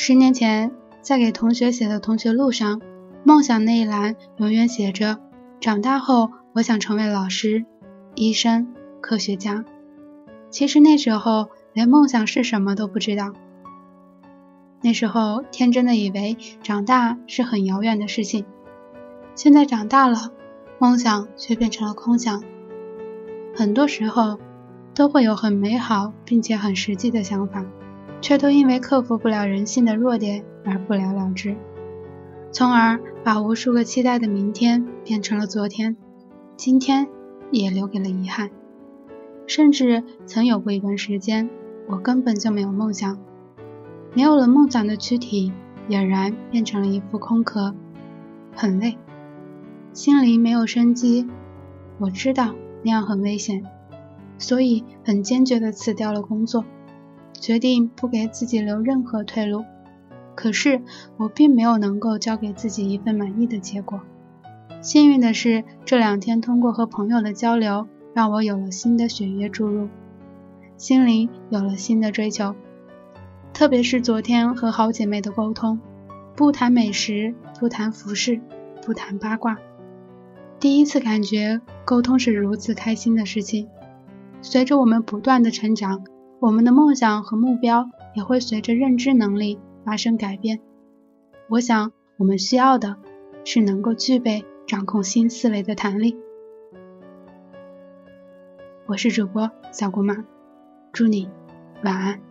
十年前，在给同学写的同学录上，梦想那一栏永远写着：“长大后，我想成为老师、医生、科学家。”其实那时候连梦想是什么都不知道。那时候天真的以为长大是很遥远的事情，现在长大了，梦想却变成了空想。很多时候都会有很美好并且很实际的想法，却都因为克服不了人性的弱点而不了了之，从而把无数个期待的明天变成了昨天，今天也留给了遗憾。甚至曾有过一段时间，我根本就没有梦想。没有了梦想的躯体，俨然变成了一副空壳，很累，心灵没有生机。我知道那样很危险，所以很坚决地辞掉了工作，决定不给自己留任何退路。可是我并没有能够交给自己一份满意的结果。幸运的是，这两天通过和朋友的交流，让我有了新的血液注入，心灵有了新的追求。特别是昨天和好姐妹的沟通，不谈美食，不谈服饰，不谈八卦，第一次感觉沟通是如此开心的事情。随着我们不断的成长，我们的梦想和目标也会随着认知能力发生改变。我想，我们需要的是能够具备掌控新思维的弹力。我是主播小姑妈，祝你晚安。